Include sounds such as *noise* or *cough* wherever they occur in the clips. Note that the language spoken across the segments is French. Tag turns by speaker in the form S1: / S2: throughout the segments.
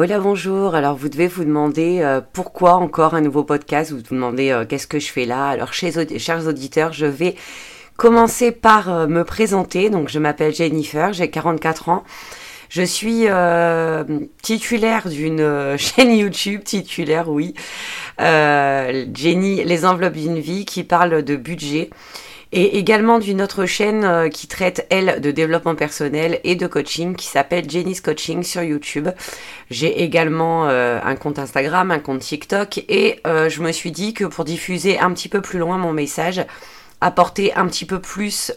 S1: Hola, bonjour. Alors, vous devez vous demander euh, pourquoi encore un nouveau podcast? Vous vous demandez euh, qu'est-ce que je fais là? Alors, chers auditeurs, je vais commencer par euh, me présenter. Donc, je m'appelle Jennifer, j'ai 44 ans. Je suis titulaire d'une *laughs* chaîne YouTube, titulaire, oui. Jenny, les enveloppes d'une vie, qui parle de budget et également d'une autre chaîne euh, qui traite, elle, de développement personnel et de coaching qui s'appelle Jenny's Coaching sur YouTube. J'ai également euh, un compte Instagram, un compte TikTok et euh, je me suis dit que pour diffuser un petit peu plus loin mon message, apporter un petit peu plus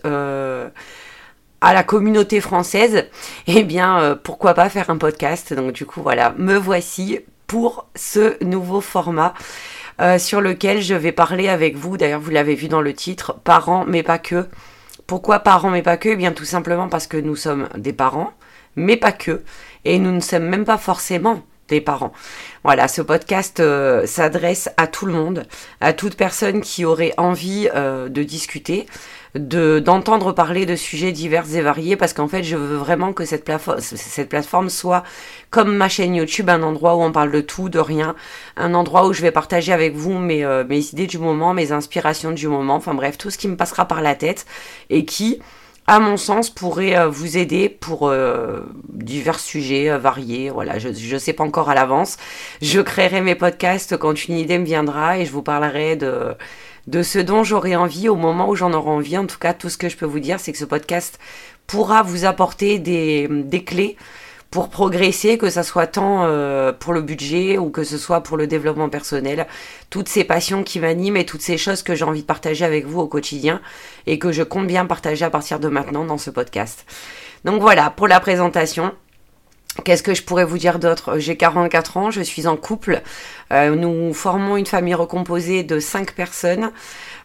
S1: à la communauté française, eh bien, pourquoi pas faire un podcast. Donc du coup, voilà, me voici pour ce nouveau format. Euh, sur lequel je vais parler avec vous. D'ailleurs, vous l'avez vu dans le titre, parents, mais pas que. Pourquoi parents, mais pas que? Eh bien, tout simplement parce que nous sommes des parents, mais pas que. Et nous ne sommes même pas forcément parents. Voilà, ce podcast euh, s'adresse à tout le monde, à toute personne qui aurait envie euh, de discuter, de d'entendre parler de sujets divers et variés parce qu'en fait je veux vraiment que cette plateforme cette plateforme soit comme ma chaîne YouTube un endroit où on parle de tout de rien un endroit où je vais partager avec vous mes euh, mes idées du moment mes inspirations du moment enfin bref tout ce qui me passera par la tête et qui à mon sens, pourrait euh, vous aider pour euh, divers sujets variés. Voilà, je ne sais pas encore à l'avance. Je créerai mes podcasts quand une idée me viendra et je vous parlerai de, de ce dont j'aurai envie au moment où j'en aurai envie. En tout cas, tout ce que je peux vous dire, c'est que ce podcast pourra vous apporter des, des clés pour progresser, que ce soit tant euh, pour le budget ou que ce soit pour le développement personnel, toutes ces passions qui m'animent et toutes ces choses que j'ai envie de partager avec vous au quotidien et que je compte bien partager à partir de maintenant dans ce podcast. Donc voilà pour la présentation. Qu'est-ce que je pourrais vous dire d'autre? J'ai 44 ans, je suis en couple. Euh, nous formons une famille recomposée de 5 personnes.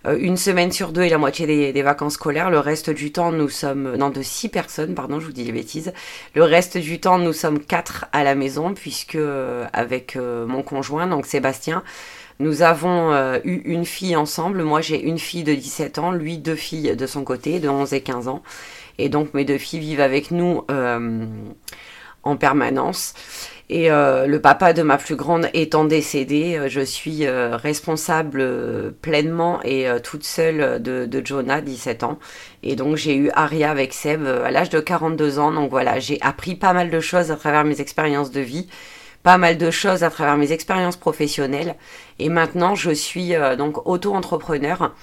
S1: Euh, une semaine sur deux et la moitié des, vacances scolaires. Le reste du temps, nous sommes... Non, de 6 personnes, pardon, je vous dis des bêtises. Le reste du temps, nous sommes 4 à la maison, puisque euh, avec mon conjoint, donc Sébastien, nous avons eu une fille ensemble. Moi, j'ai une fille de 17 ans, lui deux filles de son côté, de 11 et 15 ans. Et donc, mes deux filles vivent avec nous en permanence. Et euh, le papa de ma plus grande étant décédé, euh, je suis euh, responsable pleinement et toute seule de, de, Jonah, 17 ans. Et donc j'ai eu Aria avec Seb à l'âge de 42 ans. Donc voilà, j'ai appris pas mal de choses à travers mes expériences de vie, pas mal de choses à travers mes expériences professionnelles. Et maintenant je suis donc auto-entrepreneur.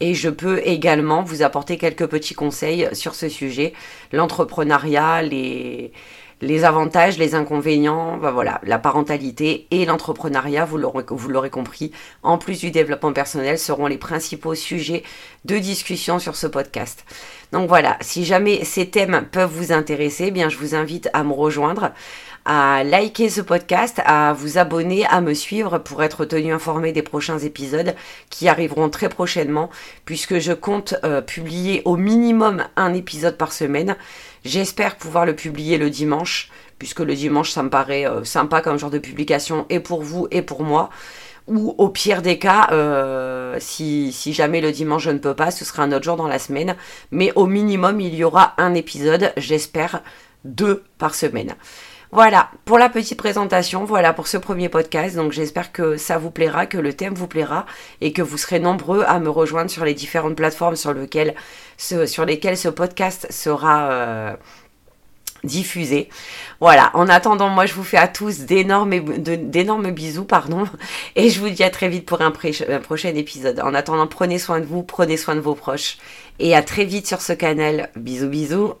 S1: Et je peux également vous apporter quelques petits conseils sur ce sujet, l'entrepreneuriat, les, les avantages, les inconvénients, ben voilà, la parentalité et l'entrepreneuriat, vous l'aurez compris, en plus du développement personnel, seront les principaux sujets de discussion sur ce podcast. Donc voilà, si jamais ces thèmes peuvent vous intéresser, eh bien je vous invite à me rejoindre à liker ce podcast, à vous abonner, à me suivre pour être tenu informé des prochains épisodes qui arriveront très prochainement puisque je compte euh, publier au minimum un épisode par semaine. J'espère pouvoir le publier le dimanche puisque le dimanche ça me paraît euh, sympa comme genre de publication et pour vous et pour moi. Ou au pire des cas, euh, si, si jamais le dimanche je ne peux pas, ce sera un autre jour dans la semaine. Mais au minimum, il y aura un épisode, j'espère, deux par semaine. Voilà, pour la petite présentation, voilà pour ce premier podcast. Donc j'espère que ça vous plaira, que le thème vous plaira et que vous serez nombreux à me rejoindre sur les différentes plateformes sur, lesquelles ce, podcast sera euh, diffusé. Voilà, en attendant, moi je vous fais à tous d'énormes, d'énormes bisous, pardon, *laughs* et je vous dis à très vite pour un, un prochain épisode. En attendant, prenez soin de vous, prenez soin de vos proches, et à très vite sur ce canal. Bisous bisous